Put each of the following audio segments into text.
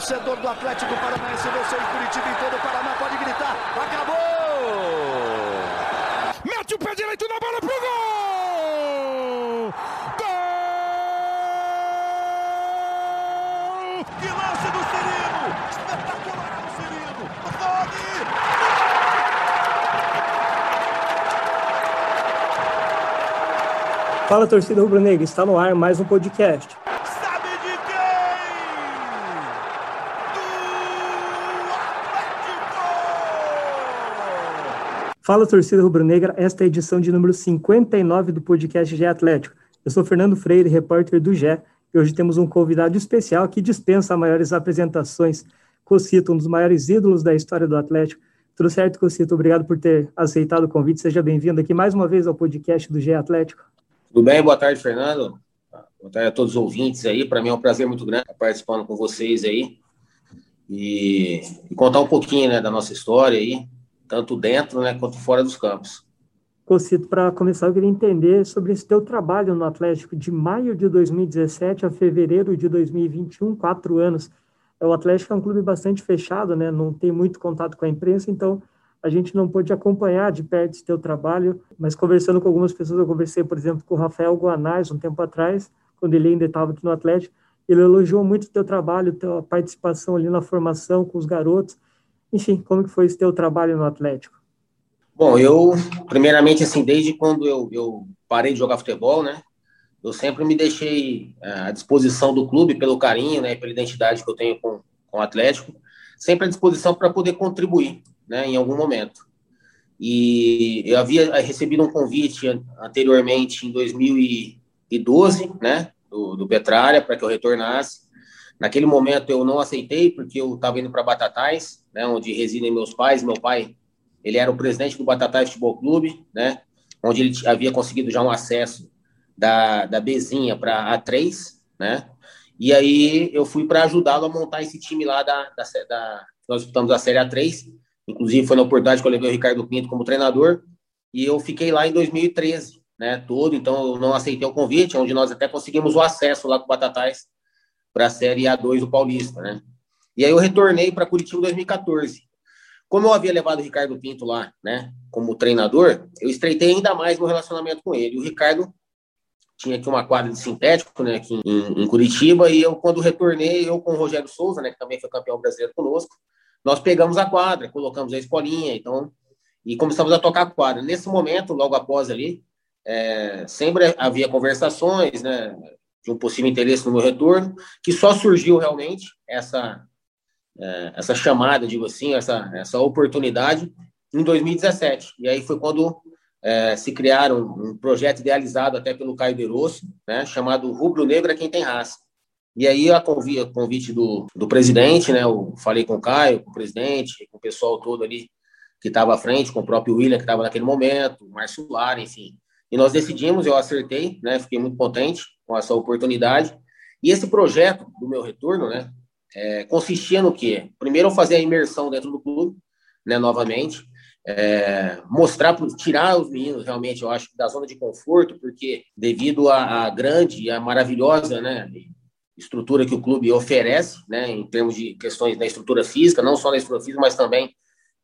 torcedor do Atlético Paranaense, você em Curitiba e todo o Paraná pode gritar: acabou! Mete o pé direito na bola pro gol! Gol! Que lance do Cirino! Espetacular o Cirino! Pode! Fala torcida rubro-negra, está no ar mais um podcast. Fala torcida rubro-negra, esta é a edição de número 59 do podcast Gé Atlético. Eu sou Fernando Freire, repórter do Gé, e hoje temos um convidado especial que dispensa maiores apresentações. Cocito, um dos maiores ídolos da história do Atlético. Tudo certo, Cocito? Obrigado por ter aceitado o convite. Seja bem-vindo aqui mais uma vez ao podcast do Gé Atlético. Tudo bem? Boa tarde, Fernando. Boa tarde a todos os ouvintes aí. Para mim é um prazer muito grande estar participando com vocês aí e, e, contar um pouquinho né, da nossa história aí, tanto dentro né, quanto fora dos campos. Cocito, para começar, eu queria entender sobre esse teu trabalho no Atlético de maio de 2017 a fevereiro de 2021, quatro anos. O Atlético é um clube bastante fechado, né? Não tem muito contato com a imprensa, então a gente não pôde acompanhar de perto esse teu trabalho, mas conversando com algumas pessoas, eu conversei, por exemplo, com o Rafael Guanais, um tempo atrás, quando ele ainda estava aqui no Atlético, ele elogiou muito o teu trabalho, tua participação ali na formação com os garotos. Enfim, como que foi esse teu trabalho no Atlético? Bom, eu, primeiramente, assim, desde quando eu, eu parei de jogar futebol, né, eu sempre me deixei é, à disposição do clube pelo carinho, né, pela identidade que eu tenho com, com o Atlético, sempre à disposição para poder contribuir né, em algum momento. E eu havia recebido um convite anteriormente, em 2012, né, do, do Petralha, para que eu retornasse. Naquele momento eu não aceitei, porque eu estava indo para Batatais, né, onde residem meus pais. Meu pai, ele era o presidente do Batatais Futebol Clube, né, onde ele havia conseguido já um acesso da, da Bezinha para A3, né, e aí eu fui para ajudá-lo a montar esse time lá da, da, da nós disputamos a Série A3, Inclusive, foi na oportunidade que eu levei o Ricardo Pinto como treinador. E eu fiquei lá em 2013, né? Todo. Então, eu não aceitei o convite, onde nós até conseguimos o acesso lá com o Batatais para a Série A2 do Paulista, né? E aí eu retornei para Curitiba em 2014. Como eu havia levado o Ricardo Pinto lá, né, como treinador, eu estreitei ainda mais meu relacionamento com ele. O Ricardo tinha aqui uma quadra de sintético, né, aqui em, em Curitiba, e eu, quando retornei, eu com o Rogério Souza, né, que também foi campeão brasileiro conosco, nós pegamos a quadra, colocamos a escolinha, então, e começamos a tocar a quadra. Nesse momento, logo após ali, é, sempre havia conversações, né, de um possível interesse no meu retorno, que só surgiu realmente essa é, essa chamada, digo assim, essa essa oportunidade em 2017. E aí foi quando é, se criaram um projeto idealizado até pelo Caio De Rosso, né, chamado Rubro Negro é quem tem raça. E aí, a convite, convite do, do presidente, né? Eu falei com o Caio, com o presidente, com o pessoal todo ali que estava à frente, com o próprio William, que estava naquele momento, o Márcio Lara, enfim. E nós decidimos, eu acertei, né? Fiquei muito contente com essa oportunidade. E esse projeto do meu retorno, né? É, consistia no quê? Primeiro, eu fazer a imersão dentro do clube, né? Novamente. É, mostrar, tirar os meninos realmente, eu acho, da zona de conforto, porque devido à, à grande e à maravilhosa, né? estrutura que o clube oferece, né, em termos de questões da estrutura física, não só da estrutura física, mas também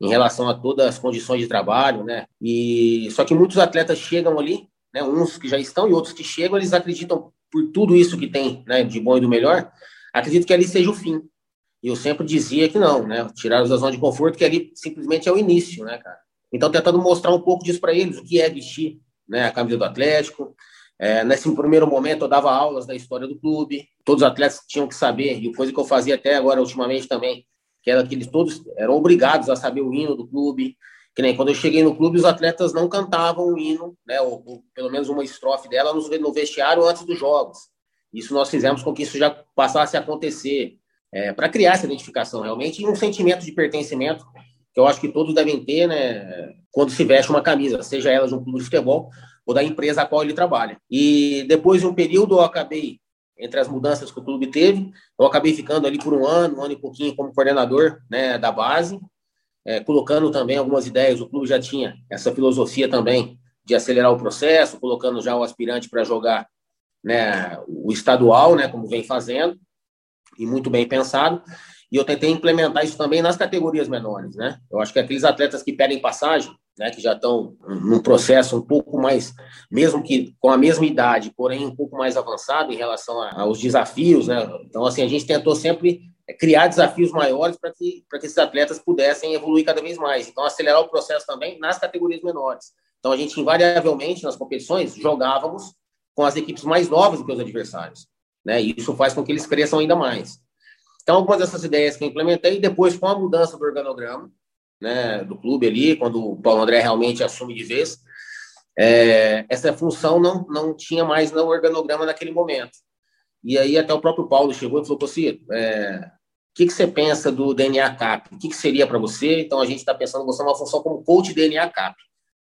em relação a todas as condições de trabalho, né? E só que muitos atletas chegam ali, né, uns que já estão e outros que chegam, eles acreditam por tudo isso que tem, né, de bom e do melhor, acredito que ali seja o fim. E eu sempre dizia que não, né, tirar os da zona de conforto, que ali simplesmente é o início, né, cara? Então tentando mostrar um pouco disso para eles, o que é vestir, né, a camisa do Atlético, é, nesse primeiro momento, eu dava aulas da história do clube, todos os atletas tinham que saber, e coisa que eu fazia até agora, ultimamente também, que era que eles todos eram obrigados a saber o hino do clube. Que nem quando eu cheguei no clube, os atletas não cantavam o hino, né, ou, ou pelo menos uma estrofe dela no vestiário antes dos jogos. Isso nós fizemos com que isso já passasse a acontecer, é, para criar essa identificação realmente e um sentimento de pertencimento que eu acho que todos devem ter, né, quando se veste uma camisa, seja ela de um clube de futebol ou da empresa a qual ele trabalha. E depois de um período eu acabei, entre as mudanças que o clube teve, eu acabei ficando ali por um ano, um ano e pouquinho como coordenador né, da base, é, colocando também algumas ideias. O clube já tinha essa filosofia também de acelerar o processo, colocando já o aspirante para jogar né, o estadual, né, como vem fazendo, e muito bem pensado. E eu tentei implementar isso também nas categorias menores, né? Eu acho que aqueles atletas que pedem passagem, né, que já estão num processo um pouco mais, mesmo que com a mesma idade, porém um pouco mais avançado em relação aos desafios, né? Então, assim, a gente tentou sempre criar desafios maiores para que, que esses atletas pudessem evoluir cada vez mais. Então, acelerar o processo também nas categorias menores. Então, a gente, invariavelmente, nas competições, jogávamos com as equipes mais novas do que os adversários. Né? E isso faz com que eles cresçam ainda mais. Então, algumas dessas ideias que eu implementei, depois com a mudança do organograma né, do clube ali, quando o Paulo André realmente assume de vez, é, essa função não, não tinha mais no organograma naquele momento. E aí até o próprio Paulo chegou e falou, Cocito, é, o que, que você pensa do DNA CAP? O que, que seria para você? Então, a gente está pensando em você uma função como coach DNA CAP.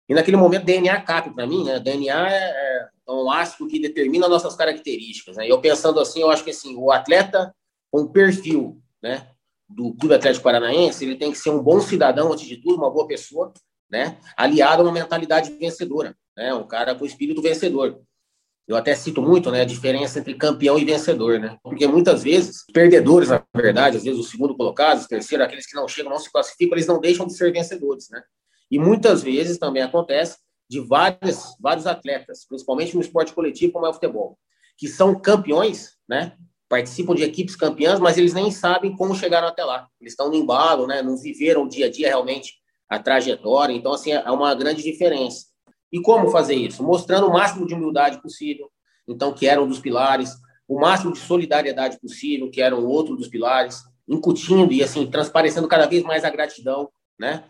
E naquele momento, DNA CAP, para mim, né, DNA é, é um ácido que determina nossas características. Né? Eu pensando assim, eu acho que assim, o atleta com perfil né, do Clube Atlético Paranaense, ele tem que ser um bom cidadão, antes de tudo, uma boa pessoa, né, aliado a uma mentalidade vencedora, né, um cara com espírito vencedor. Eu até cito muito né, a diferença entre campeão e vencedor, né? Porque muitas vezes, perdedores, na verdade, às vezes o segundo colocado, o terceiro, aqueles que não chegam, não se classificam, eles não deixam de ser vencedores, né? E muitas vezes também acontece de vários, vários atletas, principalmente no esporte coletivo, como é o futebol, que são campeões, né? participam de equipes campeãs, mas eles nem sabem como chegaram até lá. Eles estão no embalo, né? Não viveram o dia a dia realmente a trajetória. Então, assim, é uma grande diferença. E como fazer isso? Mostrando o máximo de humildade possível, então, que era um dos pilares, o máximo de solidariedade possível, que era um outro dos pilares, incutindo e, assim, transparecendo cada vez mais a gratidão, né?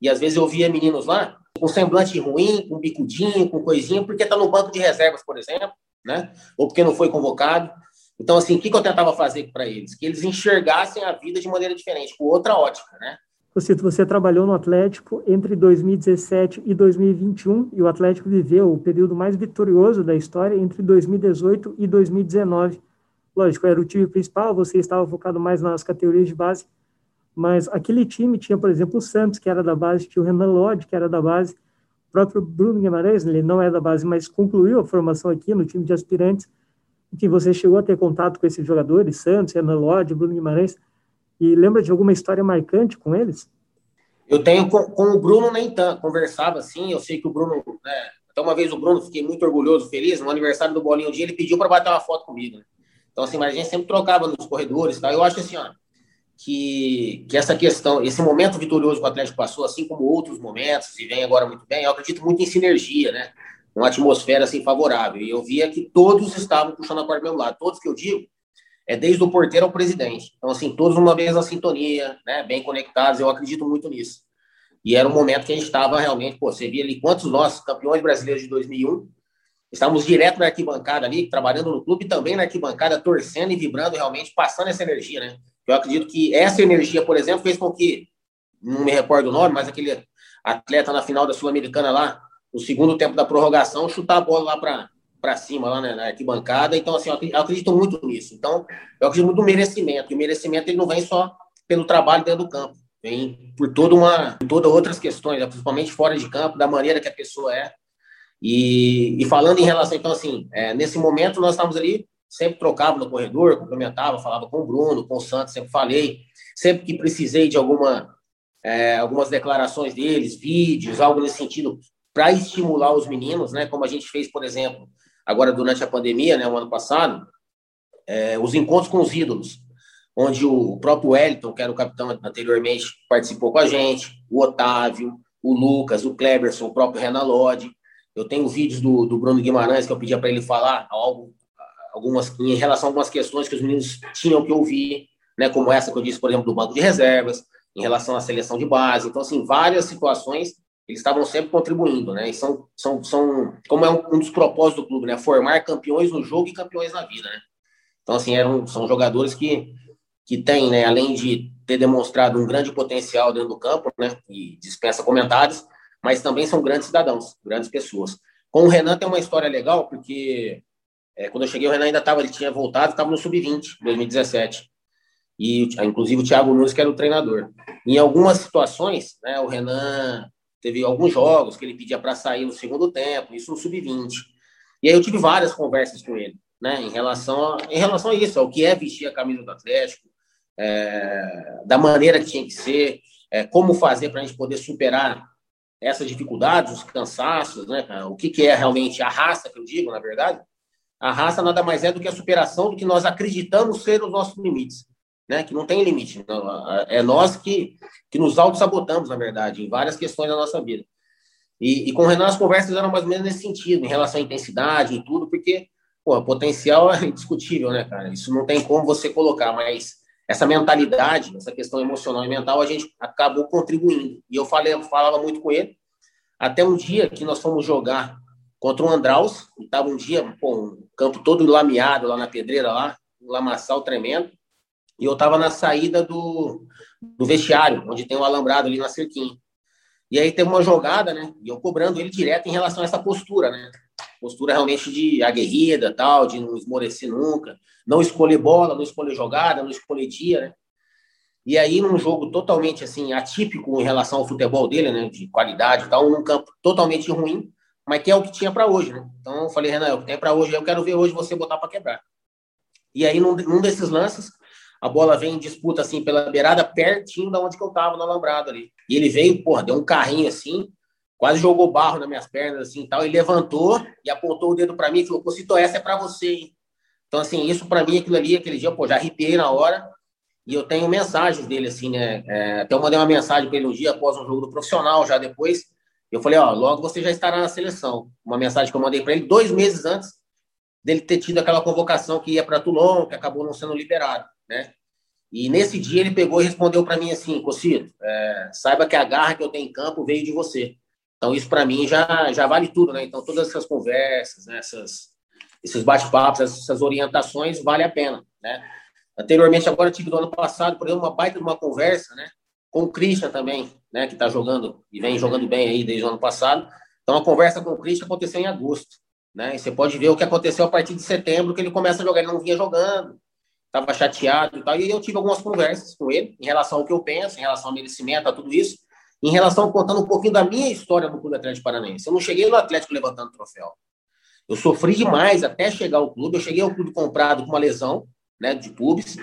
E às vezes eu via meninos lá com semblante ruim, com bicudinho, com coisinha, porque está no banco de reservas, por exemplo, né? Ou porque não foi convocado. Então, assim, o que, eu tentava fazer para eles? Que eles enxergassem a vida de maneira diferente, com outra ótica, né? Cito, você trabalhou no Atlético entre 2017 e 2021 e o Atlético viveu o período mais vitorioso da história entre 2018 e 2019. Lógico, era o time principal, você estava focado mais nas categorias de base, mas aquele time tinha, por exemplo, o Santos, que era da base, tinha o Renan Lodge, que era da base, o próprio Bruno Guimarães, ele não é da base, mas concluiu a formação aqui no time de aspirantes, que você chegou a ter contato com esses jogadores, Santos, Renan Lodge, Bruno Guimarães, e lembra de alguma história marcante com eles? Eu tenho com, com o Bruno nem tanto, conversava assim, eu sei que o Bruno, né, até uma vez o Bruno, fiquei muito orgulhoso, feliz, no aniversário do Bolinho um dia, ele pediu para bater uma foto comigo, né? Então, assim, mas a gente sempre trocava nos corredores, tá? Eu acho assim, ó, que, que essa questão, esse momento vitorioso que o Atlético passou, assim como outros momentos, e vem agora muito bem, eu acredito muito em sinergia, né? uma atmosfera assim favorável. E eu via que todos estavam puxando a corda do meu lado. Todos que eu digo, é desde o porteiro ao presidente. Então, assim, todos uma vez na sintonia, né, bem conectados. Eu acredito muito nisso. E era um momento que a gente estava realmente, pô, você via ali quantos nós, campeões brasileiros de 2001, estávamos direto na arquibancada ali, trabalhando no clube, também na arquibancada, torcendo e vibrando realmente, passando essa energia, né? Eu acredito que essa energia, por exemplo, fez com que, não me recordo o nome, mas aquele atleta na final da Sul-Americana lá, no segundo tempo da prorrogação, chutar a bola lá para cima, lá né, na arquibancada. Então, assim, eu acredito muito nisso. Então, eu acredito muito no merecimento. E o merecimento ele não vem só pelo trabalho dentro do campo. Vem por toda uma, todas outras questões, né, principalmente fora de campo, da maneira que a pessoa é. E, e falando em relação, então, assim, é, nesse momento nós estávamos ali, sempre trocava no corredor, cumprimentava, falava com o Bruno, com o Santos, sempre falei. Sempre que precisei de alguma, é, algumas declarações deles, vídeos, algo nesse sentido, para estimular os meninos, né? Como a gente fez, por exemplo, agora durante a pandemia, né, o ano passado, é, os encontros com os ídolos, onde o próprio Wellington, que era o capitão anteriormente, participou com a gente, o Otávio, o Lucas, o Kleberson, o próprio Renan Lodge. Eu tenho vídeos do, do Bruno Guimarães que eu pedia para ele falar algo, algumas, em relação a algumas questões que os meninos tinham que ouvir, né, como essa que eu disse, por exemplo, do banco de reservas, em relação à seleção de base. Então, assim, várias situações eles estavam sempre contribuindo, né? E são, são, são como é um, um, dos propósitos do clube, né? Formar campeões no jogo e campeões na vida, né? Então, assim, eram, são jogadores que, que têm, né? Além de ter demonstrado um grande potencial dentro do campo, né? E dispensa comentários, mas também são grandes cidadãos, grandes pessoas. Com o Renan tem uma história legal, porque é, quando eu cheguei, o Renan ainda estava, ele tinha voltado, estava no Sub-20, 2017. E, inclusive, o Thiago Nunes, que era o treinador. Em algumas situações, né, o Renan Teve alguns jogos que ele pedia para sair no segundo tempo, isso no sub-20. E aí eu tive várias conversas com ele, né, em relação a, em relação a isso, ao que é vestir a camisa do Atlético, é, da maneira que tinha que ser, é, como fazer para a gente poder superar essas dificuldades, os cansaços, né, O que, que é realmente a raça, que eu digo, na verdade? A raça nada mais é do que a superação do que nós acreditamos ser os nossos limites, né? Que não tem limite. É nós que, que nos auto-sabotamos, na verdade, em várias questões da nossa vida. E, e com o Renan as conversas eram mais ou menos nesse sentido, em relação à intensidade e tudo, porque pô, potencial é indiscutível, né, cara? Isso não tem como você colocar, mas essa mentalidade, essa questão emocional e mental, a gente acabou contribuindo. E eu falei, falava muito com ele, até um dia que nós fomos jogar contra o Andraus, e estava um dia, pô, um campo todo lameado lá na pedreira, lá, um lamaçal tremendo, e eu estava na saída do, do vestiário, onde tem um alambrado ali na cerquinha. E aí teve uma jogada, né? E eu cobrando ele direto em relação a essa postura, né? Postura realmente de aguerrida, tal, de não esmorecer nunca, não escolher bola, não escolher jogada, não escolher dia, né? E aí, num jogo totalmente assim, atípico em relação ao futebol dele, né? De qualidade e tal, num campo totalmente ruim, mas que é o que tinha para hoje, né? Então eu falei, Renan, é o que tem para hoje, eu quero ver hoje você botar para quebrar. E aí, num, num desses lances, a bola vem em disputa assim pela beirada, pertinho da onde que eu tava, no alambrado ali. E ele veio, porra, deu um carrinho assim, quase jogou barro nas minhas pernas assim tal, e levantou e apontou o dedo para mim e falou: Cito, essa é para você, hein? Então, assim, isso para mim, aquilo ali, aquele dia, pô, já arrepiei na hora. E eu tenho mensagens dele, assim, né? É, até eu mandei uma mensagem para ele um dia após um jogo do profissional, já depois. Eu falei: Ó, logo você já estará na seleção. Uma mensagem que eu mandei para ele dois meses antes dele ter tido aquela convocação que ia para Toulon, que acabou não sendo liberado, né? E nesse dia ele pegou e respondeu para mim assim, Cocito, é, saiba que a garra que eu tenho em campo veio de você. Então isso para mim já, já vale tudo, né? Então todas essas conversas, né? essas, esses bate-papos, essas orientações, vale a pena, né? Anteriormente, agora tive do ano passado, por exemplo, uma baita de uma conversa, né? Com o Christian também, né? Que está jogando e vem jogando bem aí desde o ano passado. Então a conversa com o Christian aconteceu em agosto, né? E você pode ver o que aconteceu a partir de setembro, que ele começa a jogar, ele não vinha jogando, estava chateado e tal. E eu tive algumas conversas com ele em relação ao que eu penso, em relação ao merecimento, a tudo isso, em relação contando um pouquinho da minha história no Clube Atlético Paranaense. Eu não cheguei no Atlético levantando troféu. Eu sofri demais até chegar ao clube. Eu cheguei ao clube comprado com uma lesão né, de pubis.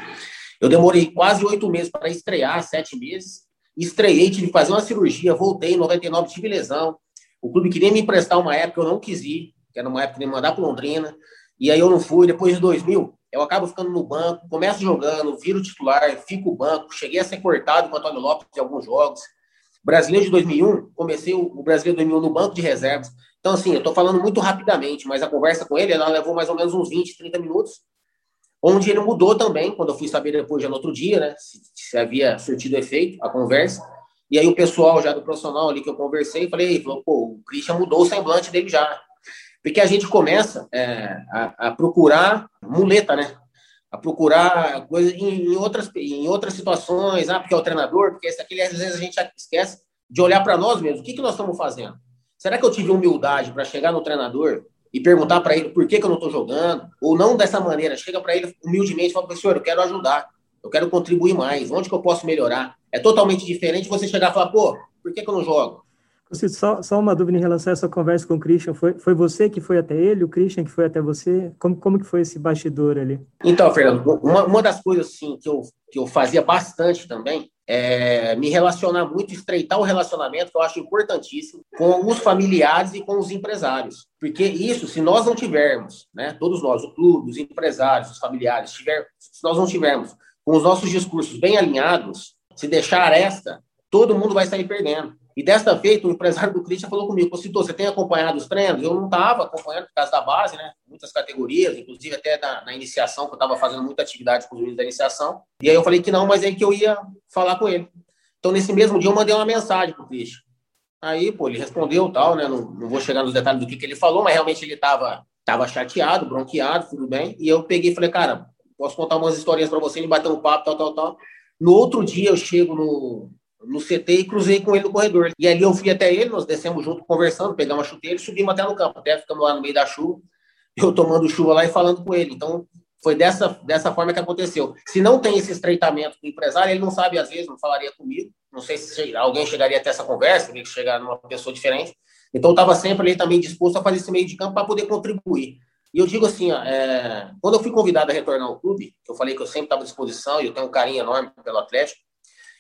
Eu demorei quase oito meses para estrear, sete meses. Estreiei, tive que fazer uma cirurgia, voltei em 99, tive lesão. O clube queria me emprestar uma época, eu não quis ir, que era uma época de me mandar para Londrina. E aí eu não fui. Depois de 2000, eu acabo ficando no banco, começo jogando, viro titular, fico banco, cheguei a ser cortado com o Antônio Lopes em alguns jogos. Brasileiro de 2001, comecei o Brasileiro de 2001 no banco de reservas. Então, assim, eu estou falando muito rapidamente, mas a conversa com ele, ela levou mais ou menos uns 20, 30 minutos, onde ele mudou também, quando eu fui saber depois, já no outro dia, né, se, se havia surtido efeito a conversa. E aí o pessoal já do profissional ali que eu conversei, falei, pô, o Christian mudou o semblante dele já. Porque a gente começa é, a, a, procurar muleta, né? A procurar coisas em, em, outras, em outras situações, ah, porque é o treinador, porque esse aqui, às vezes a gente esquece de olhar para nós mesmos. O que, que nós estamos fazendo? Será que eu tive humildade para chegar no treinador e perguntar para ele por que, que eu não estou jogando? Ou não dessa maneira, chega para ele humildemente e fala, professor, eu quero ajudar, eu quero contribuir mais, onde que eu posso melhorar? É totalmente diferente você chegar e falar, pô, por que, que eu não jogo? Só, só uma dúvida em relação a essa conversa com o Christian. Foi, foi você que foi até ele, o Christian que foi até você? Como, como que foi esse bastidor ali? Então, Fernando, uma, uma das coisas assim, que, eu, que eu fazia bastante também é me relacionar muito, estreitar o relacionamento, que eu acho importantíssimo, com os familiares e com os empresários. Porque isso, se nós não tivermos, né, todos nós, o clube, os empresários, os familiares, tiver, se nós não tivermos com os nossos discursos bem alinhados, se deixar esta, todo mundo vai sair perdendo. E desta feita, o empresário do Christian falou comigo, Citou, você tem acompanhado os treinos? Eu não estava acompanhando por causa da base, né? Muitas categorias, inclusive até na, na iniciação, que eu estava fazendo muita atividade com os meninos da iniciação. E aí eu falei que não, mas aí que eu ia falar com ele. Então, nesse mesmo dia, eu mandei uma mensagem pro Christian. Aí, pô, ele respondeu tal, né? Não, não vou chegar nos detalhes do que, que ele falou, mas realmente ele estava tava chateado, bronqueado, tudo bem. E eu peguei e falei, cara, posso contar umas historinhas para você, ele bateu um papo, tal, tal, tal. No outro dia, eu chego no, no CT e cruzei com ele no corredor. E ali eu fui até ele, nós descemos junto conversando, pegamos uma chuteira e subimos até no campo. Até ficamos lá no meio da chuva, eu tomando chuva lá e falando com ele. Então, foi dessa, dessa forma que aconteceu. Se não tem esse estreitamento com o empresário, ele não sabe, às vezes, não falaria comigo. Não sei se alguém chegaria até essa conversa, teria que chegar numa pessoa diferente. Então, eu estava sempre ali também disposto a fazer esse meio de campo para poder contribuir. E eu digo assim, é, quando eu fui convidado a retornar ao clube, eu falei que eu sempre estava à disposição e eu tenho um carinho enorme pelo Atlético,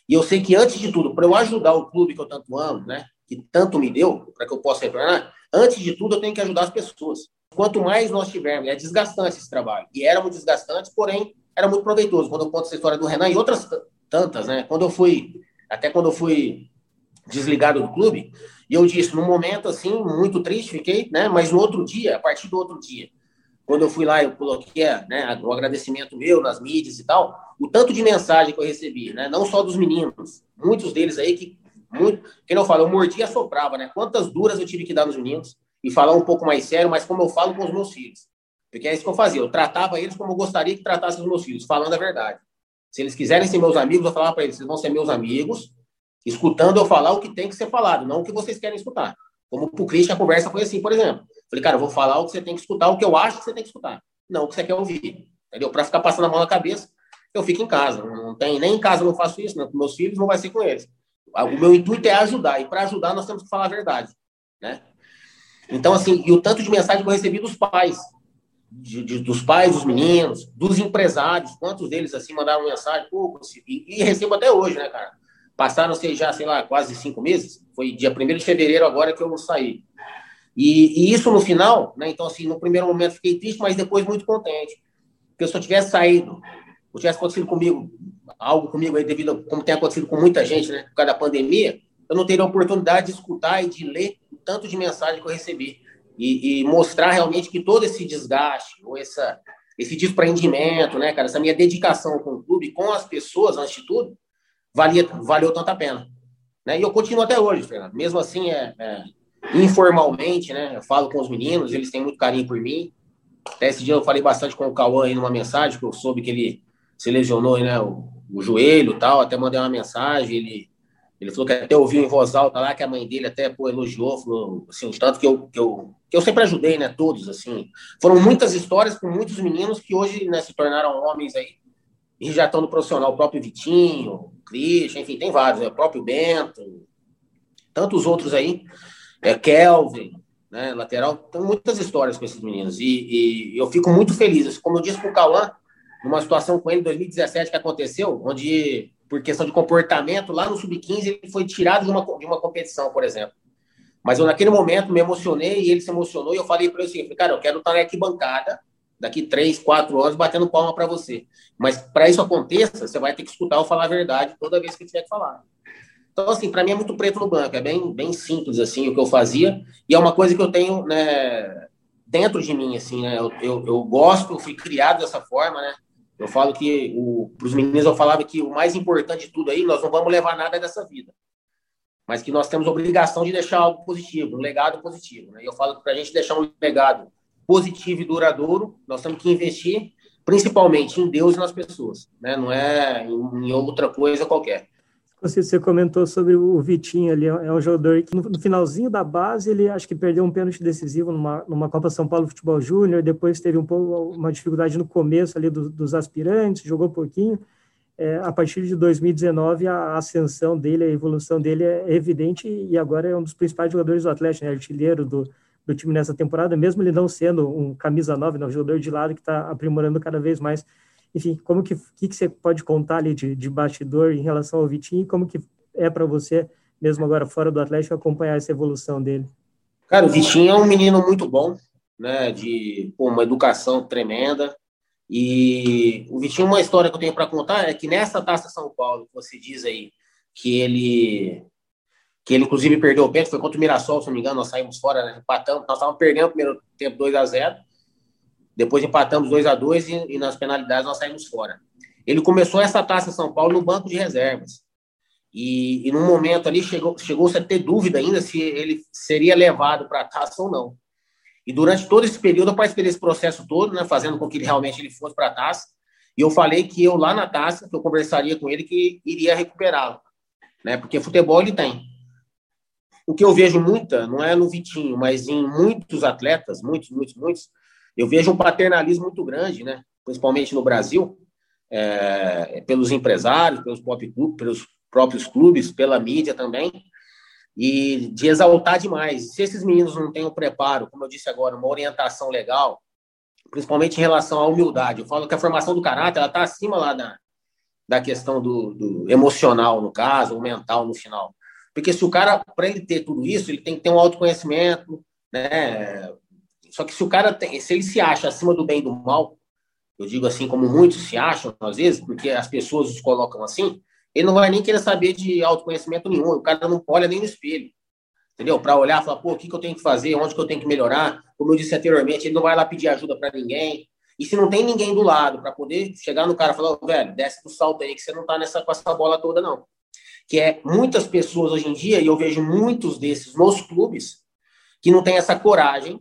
e eu sei que, antes de tudo, para eu ajudar o clube que eu tanto amo, né, que tanto me deu, para que eu possa retornar, antes de tudo, eu tenho que ajudar as pessoas. Quanto mais nós tivermos, é desgastante esse trabalho. E era muito desgastante, porém, era muito proveitoso. Quando eu conto essa história do Renan e outras tantas, né? Quando eu fui, até quando eu fui desligado do clube, e eu disse, num momento assim, muito triste, fiquei, né? Mas no outro dia, a partir do outro dia, quando eu fui lá, eu coloquei né, o agradecimento meu nas mídias e tal, o tanto de mensagem que eu recebi, né? Não só dos meninos, muitos deles aí que, muito, quem não fala, eu mordia e soprava, né? Quantas duras eu tive que dar nos meninos e falar um pouco mais sério, mas como eu falo com os meus filhos. Porque é isso que eu fazia, eu tratava eles como eu gostaria que tratassem os meus filhos, falando a verdade. Se eles quiserem ser meus amigos, eu falava para eles, vocês vão ser meus amigos, escutando eu falar o que tem que ser falado, não o que vocês querem escutar. Como pro Christian, a conversa foi assim, por exemplo. Falei, cara, eu vou falar o que você tem que escutar, o que eu acho que você tem que escutar, não o que você quer ouvir. Entendeu? Para ficar passando a mão na cabeça, eu fico em casa. Não tem, nem em casa eu não faço isso, com meus filhos, não vai ser com eles. O meu intuito é ajudar, e para ajudar nós temos que falar a verdade, né? Então, assim, e o tanto de mensagem que eu recebi dos pais, de, de, dos pais dos meninos, dos empresários, quantos deles, assim, mandaram mensagem, pô, e, e recebo até hoje, né, cara? Passaram-se já, sei lá, quase cinco meses, foi dia 1 de fevereiro agora que eu saí. E, e, isso no final, né, então, assim, no primeiro momento fiquei triste, mas depois muito contente. Porque se eu tivesse saído, ou tivesse acontecido comigo, algo comigo aí, devido a, como tem acontecido com muita gente, né, por causa da pandemia, eu não teria a oportunidade de escutar e de ler o tanto de mensagem que eu recebi. E, e mostrar realmente que todo esse desgaste, ou essa, esse desprendimento, né, cara, essa minha dedicação com o clube, com as pessoas, antes de tudo, valia, valeu tanta pena. Né? E eu continuo até hoje, Fernando. Mesmo assim, é, é, informalmente, né, eu falo com os meninos, eles têm muito carinho por mim. Até esse dia eu falei bastante com o Cauã aí numa mensagem, que eu soube que ele se lesionou né, o, o joelho e tal, até mandei uma mensagem, ele ele falou que até ouviu em voz alta lá, que a mãe dele até pô, elogiou, falou assim, de tanto que eu, que, eu, que eu sempre ajudei, né, todos, assim. Foram muitas histórias com muitos meninos que hoje né, se tornaram homens aí e já estão no profissional. O próprio Vitinho, o Christian, enfim, tem vários, né, o próprio Bento, tantos outros aí, é, Kelvin, né, lateral. Tem muitas histórias com esses meninos e, e eu fico muito feliz. Como eu disse para o Cauã, numa situação com ele em 2017 que aconteceu, onde por questão de comportamento, lá no Sub-15 ele foi tirado de uma, de uma competição, por exemplo. Mas eu, naquele momento, me emocionei e ele se emocionou e eu falei para ele assim, cara, eu quero estar na arquibancada daqui três, quatro anos batendo palma para você. Mas para isso aconteça, você vai ter que escutar eu falar a verdade toda vez que tiver que falar. Então, assim, para mim é muito preto no branco, é bem, bem simples, assim, o que eu fazia. E é uma coisa que eu tenho, né, dentro de mim, assim, né, eu, eu, eu gosto, eu fui criado dessa forma, né, eu falo que para os meninos eu falava que o mais importante de tudo aí, nós não vamos levar nada dessa vida, mas que nós temos obrigação de deixar algo positivo, um legado positivo. Né? E eu falo que para a gente deixar um legado positivo e duradouro, nós temos que investir principalmente em Deus e nas pessoas, né? não é em, outra coisa qualquer. Você comentou sobre o Vitinho ali, é um jogador que no finalzinho da base ele acho que perdeu um pênalti decisivo numa, numa Copa São Paulo Futebol Júnior, depois teve um pouco uma dificuldade no começo ali do, dos aspirantes, jogou pouquinho. É, a partir de 2019 a ascensão dele, a evolução dele é evidente e agora é um dos principais jogadores do Atlético, né, artilheiro do, do time nessa temporada, mesmo ele não sendo um camisa 9, né, um jogador de lado que está aprimorando cada vez mais enfim, como que, que, que você pode contar ali de, de bastidor em relação ao Vitinho e como que é para você, mesmo agora fora do Atlético, acompanhar essa evolução dele? Cara, o Vitinho é um menino muito bom, né, de pô, uma educação tremenda, e o Vitinho, uma história que eu tenho para contar é que nessa Taça São Paulo, você diz aí, que ele que ele inclusive perdeu o pênalti, foi contra o Mirassol, se não me engano, nós saímos fora, né, empatamos, nós estávamos perdendo o primeiro tempo 2 a 0 depois empatamos 2 a 2 e, e, nas penalidades nós saímos fora. Ele começou essa taça São Paulo no banco de reservas. E, e num momento ali chegou, chegou-se a ter dúvida ainda se ele seria levado para a taça ou não. E durante todo esse período eu participei desse processo todo, né, fazendo com que ele realmente ele fosse para a taça. E eu falei que eu lá na taça, que eu conversaria com ele, que iria recuperá-lo. Né, porque futebol ele tem. O que eu vejo muita, não é no Vitinho, mas em muitos atletas, muitos, muitos, muitos, eu vejo um paternalismo muito grande, né? principalmente no Brasil, é, pelos empresários, pelos, pelos próprios clubes, pela mídia também, e de exaltar demais. Se esses meninos não têm o um preparo, como eu disse agora, uma orientação legal, principalmente em relação à humildade. Eu falo que a formação do caráter ela está acima lá da, da questão do, do, emocional, no caso, ou mental no final. Porque se o cara, para ele ter tudo isso, ele tem que ter um autoconhecimento, né? Só que se o cara tem, se ele se acha acima do bem e do mal, eu digo assim, como muitos se acham, às vezes, porque as pessoas os colocam assim, ele não vai nem querer saber de autoconhecimento nenhum, o cara não olha nem no espelho, entendeu? Para olhar falar, pô, o que, que eu tenho que fazer, onde que eu tenho que melhorar, como eu disse anteriormente, ele não vai lá pedir ajuda para ninguém, e se não tem ninguém do lado para poder chegar no cara e falar, oh, velho, desce do salto aí que você não tá nessa, com essa bola toda, não. Que é muitas pessoas hoje em dia, e eu vejo muitos desses nos clubes, que não tem essa coragem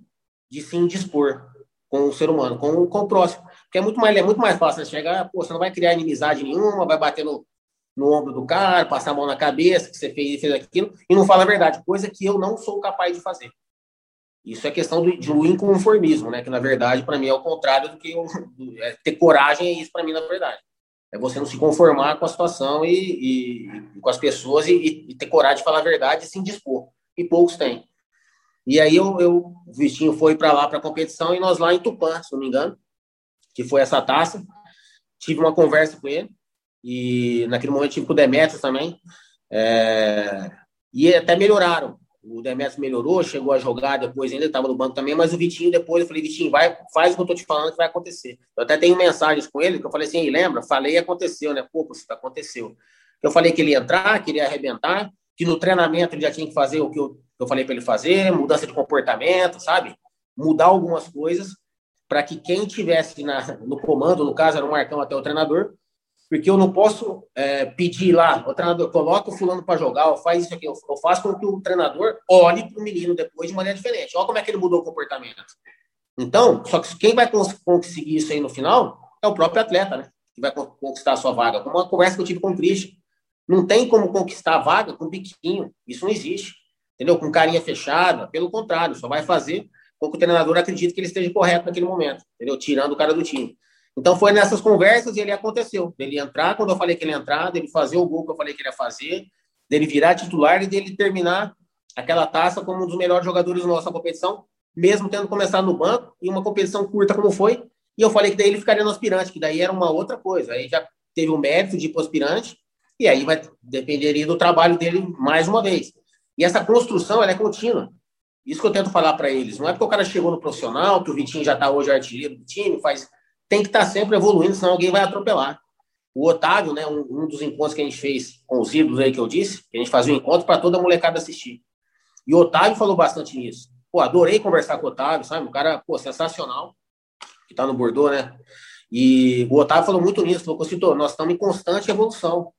de se indispor com o ser humano, com, com o próximo. Porque é muito mais, é muito mais fácil você chegar, pô, você não vai criar inimizade nenhuma, vai bater no, no ombro do cara, passar a mão na cabeça, que você fez, fez aquilo, e não fala a verdade, coisa que eu não sou capaz de fazer. Isso é questão do, do inconformismo, né? Que na verdade, para mim, é o contrário do que eu, é, ter coragem é isso para mim, na verdade. É você não se conformar com a situação e, e, e com as pessoas e, e, ter coragem de falar a verdade e se indispor. E poucos têm. E aí eu, eu o Vitinho foi para lá para a competição e nós lá em Tupã, se não me engano, que foi essa taça. Tive uma conversa com ele e naquele momento tive com o Demetrius também. É, e até melhoraram. O Demetrius melhorou, chegou a jogar depois, ainda estava no banco também, mas o Vitinho depois, eu falei, Vitinho, vai, faz o que eu tô te falando que vai acontecer. Eu até tenho mensagens com ele, que eu falei assim, lembra? Falei e aconteceu, né? Pô, aconteceu. Eu falei que ele ia entrar, que ele ia arrebentar, que no treinamento ele já tinha que fazer o que eu, eu falei para ele fazer, mudança de comportamento, sabe? Mudar algumas coisas para que quem tivesse na, no comando, no caso era o Marcão até o treinador, porque eu não posso é, pedir lá, o treinador coloca o fulano para jogar, ou faz isso aqui, eu, eu faço com que o treinador olhe para o menino depois de maneira diferente. Olha como é que ele mudou o comportamento. Então, só que quem vai conseguir isso aí no final é o próprio atleta, né? Que vai conquistar a sua vaga. Uma conversa que eu tive com o Christian. Não tem como conquistar a vaga com biquinho. Isso não existe. Entendeu? Com carinha fechada. Pelo contrário, só vai fazer com que o treinador acredite que ele esteja correto naquele momento. Entendeu? Tirando o cara do time. Então foi nessas conversas e ele aconteceu. Ele entrar quando eu falei que ele ia entrar, dele fazer o gol que eu falei que ele ia fazer, dele virar titular e dele terminar aquela taça como um dos melhores jogadores da nossa competição, mesmo tendo começado no banco e uma competição curta como foi. E eu falei que daí ele ficaria no aspirante, que daí era uma outra coisa. Aí já teve o mérito de ir para o aspirante e aí vai dependeria do trabalho dele mais uma vez. E essa construção ela é contínua. Isso que eu tento falar para eles. Não é porque o cara chegou no profissional, que o Vitinho já está hoje artilheiro do time, faz tem que estar tá sempre evoluindo, senão alguém vai atropelar. O Otávio, né, um, um, dos encontros que a gente fez com os ídolos aí que eu disse, que a gente fazia um encontro para toda a molecada assistir. E o Otávio falou bastante nisso. Pô, adorei conversar com o Otávio, sabe? Um cara, pô, sensacional, que tá no Bordeaux, né? E o Otávio falou muito nisso, falou, Cocito, nós estamos em constante evolução.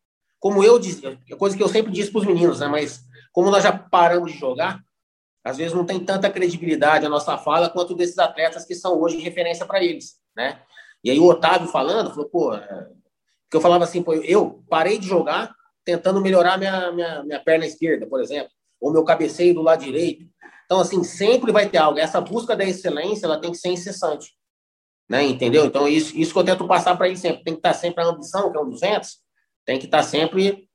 Como eu disse, é coisa que eu sempre disse para os meninos, né? Mas como nós já paramos de jogar, às vezes não tem tanta credibilidade a nossa fala quanto desses atletas que são hoje referência para eles, né? E aí o Otávio falando, falou, pô, é... que eu falava assim, pô, eu parei de jogar tentando melhorar minha, minha, minha perna esquerda, por exemplo, ou meu cabeceio do lado direito. Então, assim, sempre vai ter algo. Essa busca da excelência, ela tem que ser incessante. Né? Entendeu? Então, isso, isso que eu tento passar para ele sempre. Tem que estar sempre a ambição, que é um 200, tem que estar sempre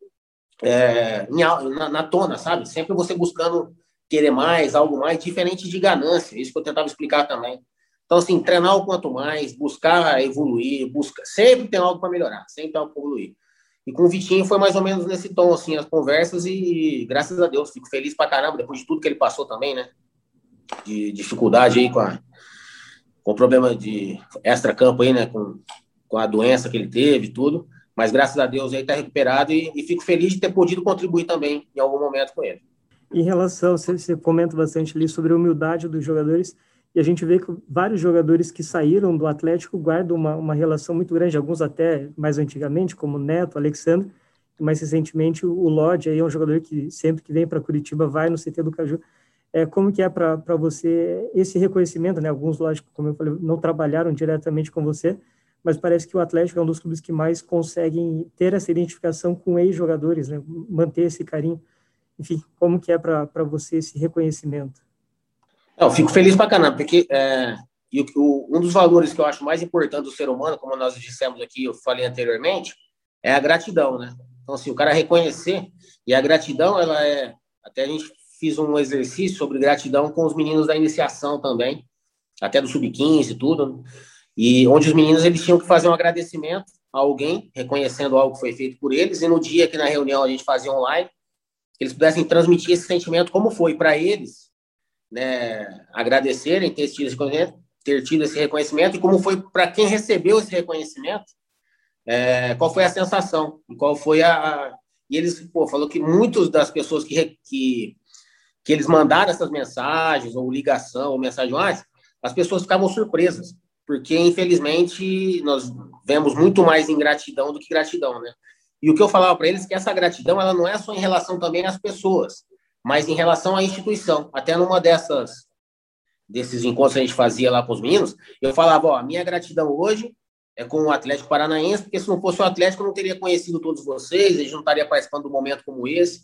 é, na, na, tona, sabe? Sempre você buscando querer mais, algo mais, diferente de ganância. Isso que eu tentava explicar também. Então, assim, treinar o quanto mais, buscar evoluir, busca, sempre tem algo para melhorar, sempre tem algo para evoluir. E com o Vitinho foi mais ou menos nesse tom, assim, as conversas, e graças a Deus, fico feliz pra caramba, depois de tudo que ele passou também, né? De dificuldade aí com, a, com o problema de extra-campo aí, né? Com, com a doença que ele teve tudo. Mas graças a Deus aí tá recuperado e, e, fico feliz de ter podido contribuir também em algum momento com ele. Em relação, você, você comenta bastante ali sobre a humildade dos jogadores. E a gente vê que vários jogadores que saíram do Atlético guardam uma, uma relação muito grande, alguns até mais antigamente, como Neto, Alexandre, mais recentemente o Lodge, aí é um jogador que sempre que vem para Curitiba vai no CT do Caju. É, como que é para você esse reconhecimento, né? Alguns, lógico, como eu falei, não trabalharam diretamente com você, mas parece que o Atlético é um dos clubes que mais conseguem ter essa identificação com ex-jogadores, né? manter esse carinho. Enfim, como que é para você esse reconhecimento? Eu fico feliz pra caramba, porque é, o, um dos valores que eu acho mais importante do ser humano, como nós dissemos aqui, eu falei anteriormente, é a gratidão, né? Então, assim, o cara reconhecer, e a gratidão, ela é. Até a gente fiz um exercício sobre gratidão com os meninos da iniciação também, até do sub-15 e tudo, e onde os meninos eles tinham que fazer um agradecimento a alguém, reconhecendo algo que foi feito por eles, e no dia que na reunião a gente fazia online, que eles pudessem transmitir esse sentimento, como foi para eles, né, agradecerem, ter tido, esse, ter tido esse reconhecimento, e como foi para quem recebeu esse reconhecimento, é, qual foi a sensação, qual foi a... E eles, pô, falou que muitas das pessoas que, que, que eles mandaram essas mensagens, ou ligação, ou mensagem mais, as pessoas ficavam surpresas, porque infelizmente nós vemos muito mais ingratidão do que gratidão, né? E o que eu falava para eles é que essa gratidão ela não é só em relação também às pessoas, mas em relação à instituição. Até numa dessas desses encontros que a gente fazia lá com os meninos, eu falava, ó, a minha gratidão hoje é com o Atlético Paranaense, porque se não fosse o Atlético eu não teria conhecido todos vocês, a gente não estaria participando de um momento como esse.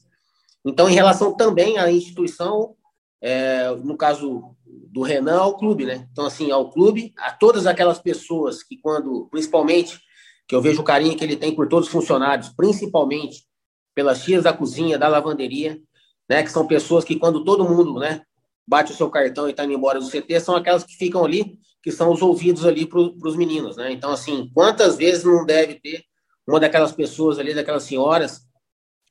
Então, em relação também à instituição, é, no caso do Renan, ao clube, né? Então, assim, ao clube, a todas aquelas pessoas que quando, principalmente, que eu vejo o carinho que ele tem por todos os funcionários, principalmente pelas tias da cozinha, da lavanderia, né? Que são pessoas que quando todo mundo, né? Bate o seu cartão e está indo embora do CT, são aquelas que ficam ali, que são os ouvidos ali para os meninos, né? Então, assim, quantas vezes não deve ter uma daquelas pessoas ali, daquelas senhoras,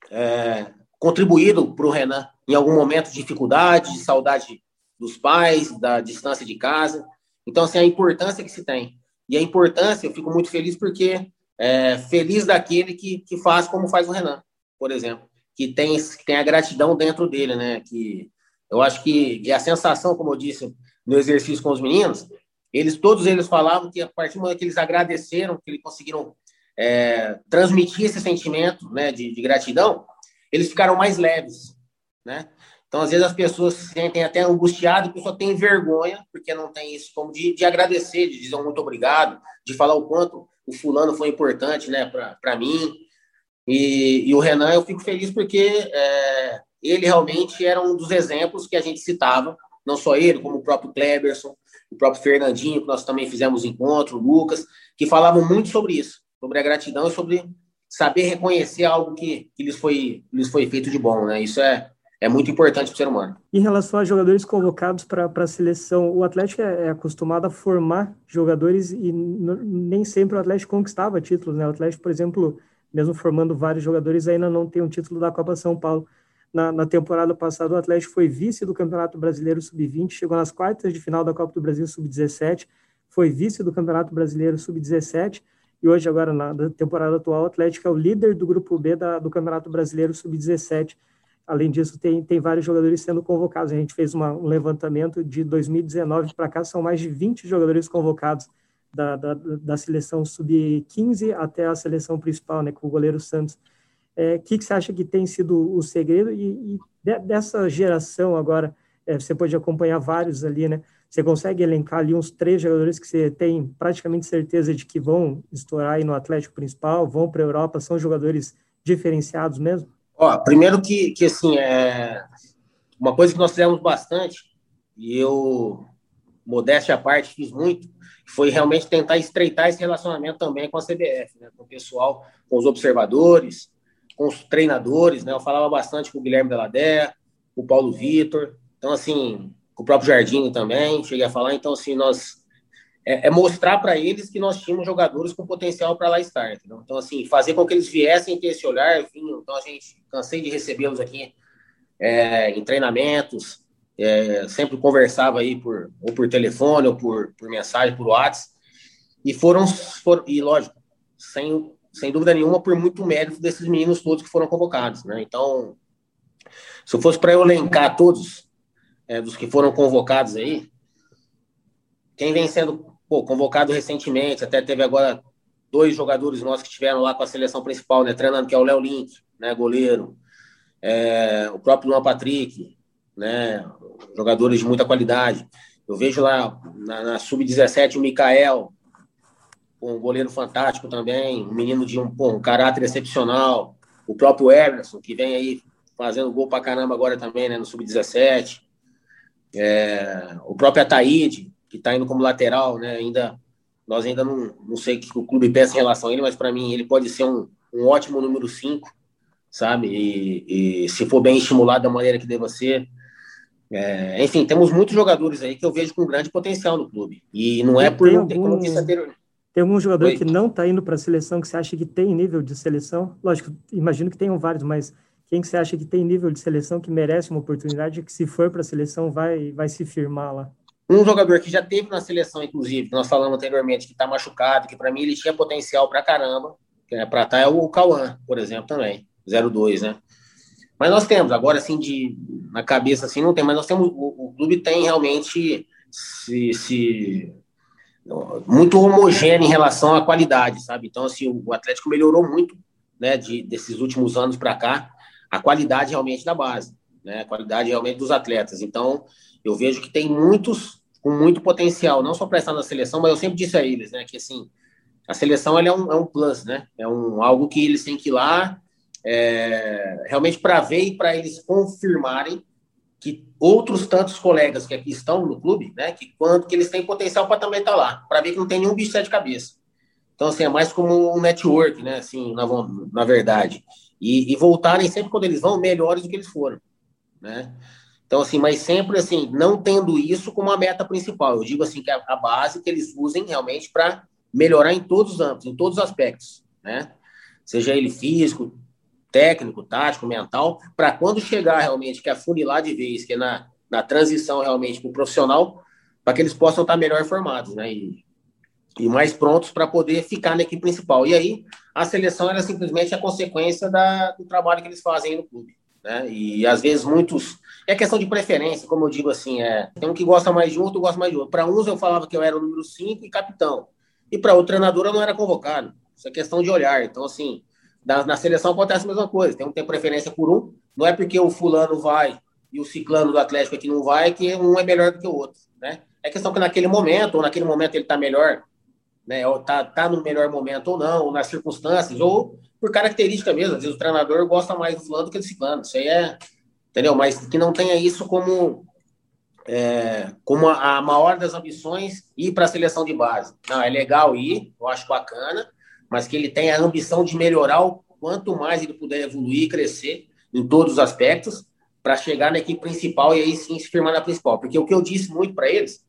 é, contribuído para o Renan em algum momento de dificuldade, de saudade dos pais, da distância de casa. Então, assim, a importância que se tem. E a importância, eu fico muito feliz porque é, feliz daquele que, que faz como faz o Renan, por exemplo, que tem, que tem a gratidão dentro dele, né? Que eu acho que e a sensação, como eu disse no exercício com os meninos, eles todos eles falavam que a partir do momento que eles agradeceram, que eles conseguiram é, transmitir esse sentimento, né, de, de gratidão, eles ficaram mais leves, né? Então, às vezes, as pessoas se sentem até angustiadas, a pessoa tem vergonha, porque não tem isso como de, de agradecer, de dizer um muito obrigado, de falar o quanto o fulano foi importante né, para mim. E, e, o Renan, eu fico feliz porque é, ele realmente era um dos exemplos que a gente citava, não só ele, como o próprio Kleberson, o próprio Fernandinho, que nós também fizemos encontro, o Lucas, que falavam muito sobre isso, sobre a gratidão e sobre saber reconhecer algo que, que lhes, foi, lhes foi feito de bom, né? Isso é, é muito importante para o ser humano. Em relação a jogadores convocados para a seleção, o Atlético é, é, acostumado a formar jogadores e nem sempre o Atlético conquistava títulos, né? O Atlético, por exemplo, mesmo formando vários jogadores, ainda não tem um título da Copa São Paulo. Na, na temporada passada, o Atlético foi vice do Campeonato Brasileiro Sub-20, chegou nas quartas de final da Copa do Brasil Sub-17, foi vice do Campeonato Brasileiro Sub-17 e hoje, agora, na temporada atual, o Atlético é o líder do Grupo B da, do Campeonato Brasileiro Sub-17. Além disso, tem, tem vários jogadores sendo convocados. A gente fez uma, um levantamento de 2019 para cá, são mais de 20 jogadores convocados da, da, da seleção sub-15 até a seleção principal, né, com o goleiro Santos. O é, que, que você acha que tem sido o segredo? E, e de, dessa geração agora, é, você pode acompanhar vários ali, né? Você consegue elencar ali uns três jogadores que você tem praticamente certeza de que vão estourar aí no Atlético principal, vão para a Europa, são jogadores diferenciados mesmo? Ó, primeiro que, que assim, é uma coisa que nós fizemos bastante, e eu, modéstia à parte, fiz muito, foi realmente tentar estreitar esse relacionamento também com a CBF, né? com o pessoal, com os observadores, com os treinadores, né? Eu falava bastante com o Guilherme Deladé, com o Paulo Vitor. Então, assim, com o próprio Jardim também, cheguei a falar. Então, assim, nós. É, é mostrar para eles que nós tínhamos jogadores com potencial para lá estar. Entendeu? Então, assim, fazer com que eles viessem ter esse olhar. Vinham, então, a gente cansei de recebê-los aqui é, em treinamentos. É, sempre conversava aí por, ou por telefone, ou por, por mensagem, por WhatsApp. E foram, foram e lógico, sem, sem dúvida nenhuma, por muito mérito desses meninos todos que foram convocados. Né? Então, se eu fosse para eu elencar todos, é, dos que foram convocados aí, quem vem sendo pô, convocado recentemente, até teve agora dois jogadores nossos que estiveram lá com a seleção principal, né, treinando, que é o Léo Link, né, goleiro, é, o próprio Luan Patrick, né, jogadores de muita qualidade. Eu vejo lá na, na Sub-17 o Mikael, um goleiro fantástico também, um menino de um, pô, um caráter excepcional, o próprio Emerson, que vem aí fazendo gol pra caramba agora também, né, no Sub-17. É, o próprio Ataíde, que está indo como lateral, né? Ainda, nós ainda não, não sei o que o clube pensa em relação a ele, mas para mim ele pode ser um, um ótimo número 5, sabe? E, e, se for bem estimulado da maneira que deva ser. É, enfim, temos muitos jogadores aí que eu vejo com grande potencial no clube. E não é por não ter, disse anteriormente. Tem algum jogador Oi? que não está indo para a seleção que você acha que tem nível de seleção? Lógico, imagino que tenham vários, mas quem que você acha que tem nível de seleção que merece uma oportunidade que se for para a seleção vai, vai se firmar lá? Um jogador que já teve na seleção, inclusive, que nós falamos anteriormente, que está machucado, que para mim ele tinha potencial para caramba, é, para estar tá, é o Cauã, por exemplo, também, 02, né? Mas nós temos, agora assim, de, na cabeça assim, não tem, mas nós temos, o, o clube tem realmente se, se, muito homogêneo em relação à qualidade, sabe? Então, assim, o Atlético melhorou muito, né, de, desses últimos anos para cá, a qualidade realmente da base, né? A qualidade realmente dos atletas. Então, eu vejo que tem muitos com muito potencial, não só para estar na seleção, mas eu sempre disse a eles, né, que assim, a seleção é, um, é um plus, né? É um, algo que eles têm que ir lá é, realmente para ver e para eles confirmarem que outros tantos colegas que aqui estão no clube, né, que quanto que eles têm potencial para também estar tá lá, para ver que não tem nenhum bicho de cabeça. Então, assim, é mais como um network, né, assim, na, na verdade. E, e voltarem sempre quando eles vão melhores do que eles foram, né? Então, assim, mas sempre assim, não tendo isso como a meta principal. Eu digo assim que a, a base que eles usem realmente para melhorar em todos os âmbitos, em todos os aspectos, né? Seja ele físico, técnico, tático, mental, para quando chegar realmente, que é funilar de vez, que é na, na transição realmente para o profissional, para que eles possam estar melhor formados, né? E, e mais prontos para poder ficar na equipe principal. E aí, a seleção era simplesmente a consequência da, do trabalho que eles fazem no clube. Né? E às vezes muitos. É questão de preferência, como eu digo assim. É, tem um que gosta mais de um, outro gosta mais de outro. Para uns eu falava que eu era o número 5 e capitão. E para outro treinador eu não era convocado. Isso é questão de olhar. Então, assim, na, na seleção acontece a mesma coisa. Tem um que tem preferência por um. Não é porque o fulano vai e o ciclano do Atlético aqui não vai que um é melhor do que o outro. Né? É questão que naquele momento, ou naquele momento ele está melhor, né? Ou tá, tá no melhor momento ou não, ou nas circunstâncias, ou por característica mesmo. Às vezes o treinador gosta mais do fulano do que do ciclano. Isso aí é. Entendeu? Mas que não tenha isso como. É, como a, a, maior das ambições ir para a seleção de base. Não, é legal ir, eu acho bacana, mas que ele tenha a ambição de melhorar o quanto mais ele puder evoluir e crescer em todos os aspectos para chegar na equipe principal e aí sim se firmar na principal. Porque o que eu disse muito para eles,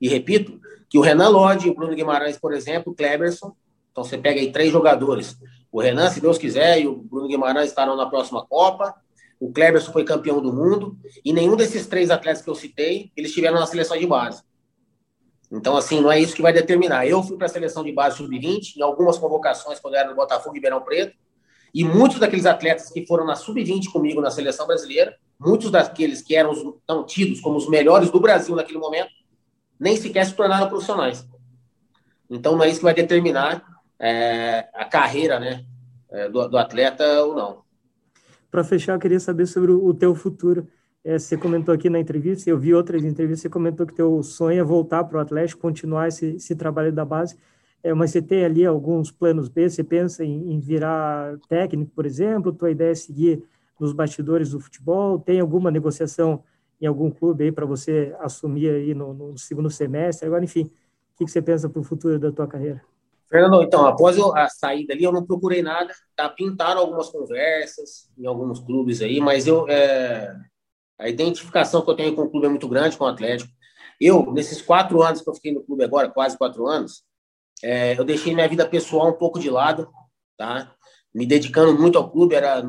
e repito, que o Renan Lodge, o Bruno Guimarães, por exemplo, o Kleberson, então você pega aí três jogadores o Renan, se Deus quiser, e o Bruno Guimarães estarão na próxima Copa. O Kleberson foi campeão do mundo. E nenhum desses três atletas que eu citei, eles estiveram na seleção de base. Então, assim, não é isso que vai determinar. Eu fui para a seleção de base sub-20, em algumas convocações, quando era no Botafogo e Ribeirão Preto. E muitos daqueles atletas que foram na sub-20 comigo na seleção brasileira, muitos daqueles que eram tão tidos como os melhores do Brasil naquele momento, nem sequer se tornaram profissionais. Então, não é isso que vai determinar é, a carreira né, é, do, do, atleta ou não. Para fechar, eu queria saber sobre o, o teu futuro. É, você comentou aqui na entrevista, eu vi outras entrevistas, você comentou que teu sonho é voltar para o Atlético, continuar esse, esse trabalho da base, é, mas você tem ali alguns planos B, você pensa em, em virar técnico, por exemplo, tua ideia é seguir nos bastidores do futebol, tem alguma negociação em algum clube aí para você assumir aí no, no, segundo semestre, agora, enfim, o que, que você pensa para o futuro da tua carreira? Fernando, então, após a saída ali, eu não procurei nada, tá? Pintaram algumas conversas em alguns clubes aí, mas eu, é, a identificação que eu tenho com o clube é muito grande, com o Atlético. Eu, nesses quatro anos que eu fiquei no clube agora, quase quatro anos, é, eu deixei minha vida pessoal um pouco de lado, tá? Me dedicando muito ao clube, era,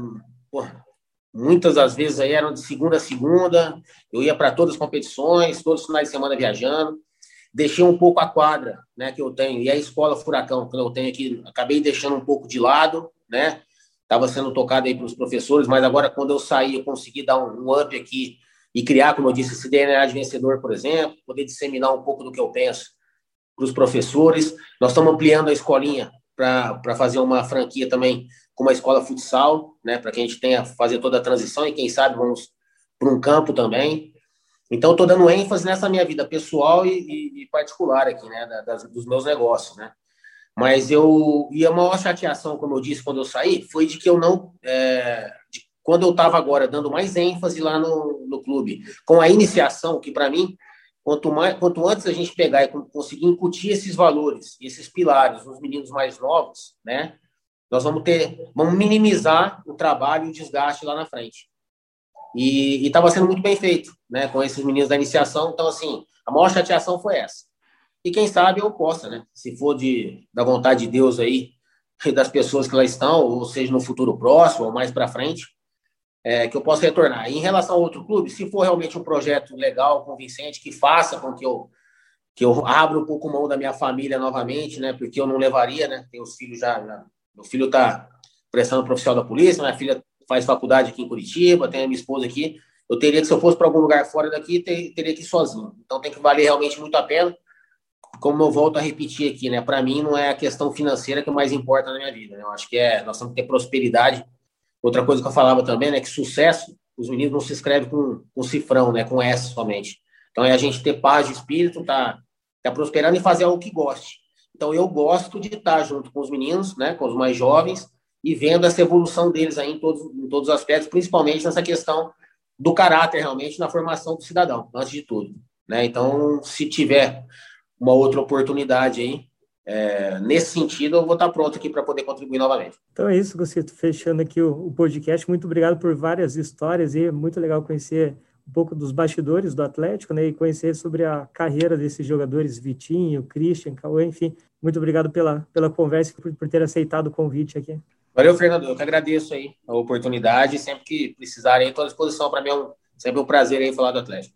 muitas das vezes aí eram de segunda a segunda, eu ia para todas as competições, todos os finais de semana viajando deixei um pouco a quadra, né, que eu tenho, e a escola Furacão, que eu tenho aqui, acabei deixando um pouco de lado, né, estava sendo tocado aí para os professores, mas agora quando eu saí, eu consegui dar um, um up aqui e criar, como eu disse, esse DNA de vencedor, por exemplo, poder disseminar um pouco do que eu penso para os professores. Nós estamos ampliando a escolinha para fazer uma franquia também com uma escola futsal, né, para que a gente tenha fazer toda a transição e quem sabe vamos para um campo também. Então, estou dando ênfase nessa minha vida pessoal e, e, e particular aqui, né, das, dos meus negócios, né. Mas eu e a maior chateação, como eu disse quando eu saí, foi de que eu não, é, de, quando eu estava agora dando mais ênfase lá no, no clube, com a iniciação, que para mim, quanto mais, quanto antes a gente pegar e conseguir incutir esses valores, esses pilares nos meninos mais novos, né, nós vamos ter, vamos minimizar o trabalho e o desgaste lá na frente. E estava sendo muito bem feito, né? Com esses meninos da iniciação. Então, assim, a maior chateação foi essa. E quem sabe eu possa, né? Se for de, da vontade de Deus aí, das pessoas que lá estão, ou seja, no futuro próximo, ou mais para frente, é, que eu possa retornar. E em relação a outro clube, se for realmente um projeto legal, convincente, que faça com que eu que eu abra um pouco mão da minha família novamente, né? Porque eu não levaria, né? Tem os filhos já, já meu filho está prestando profissional da polícia, minha filha faz faculdade aqui em Curitiba, tem a minha esposa aqui. Eu teria que, se eu fosse para algum lugar fora daqui, ter, teria que ir sozinho. Então tem que valer realmente muito a pena. Como eu volto a repetir aqui, né? Para mim não é a questão financeira que mais importa na minha vida. Né? Eu acho que é nós temos que ter prosperidade. Outra coisa que eu falava também, né? Que sucesso, os meninos não se escrevem com, com cifrão, né? Com S somente. Então é a gente ter paz de espírito, tá, tá prosperando e fazer algo que goste. Então eu gosto de estar junto com os meninos, né? Com os mais jovens e vendo essa evolução deles aí em todos, em todos os aspectos, principalmente nessa questão do caráter realmente na formação do cidadão, antes de tudo. Né? Então, se tiver uma outra oportunidade aí, é, nesse sentido, eu vou estar pronto aqui para poder contribuir novamente. Então é isso, Gustavo, fechando aqui o, o, podcast. Muito obrigado por várias histórias e é muito legal conhecer um pouco dos bastidores do Atlético, né, e conhecer sobre a carreira desses jogadores, Vitinho, Christian, Cauê, enfim. Muito obrigado pela, pela conversa e por, por ter aceitado o convite aqui. Valeu, Fernando. Eu que agradeço aí a oportunidade. Sempre que precisarem, estou à disposição. Para mim é um, sempre um prazer aí falar do Atlético.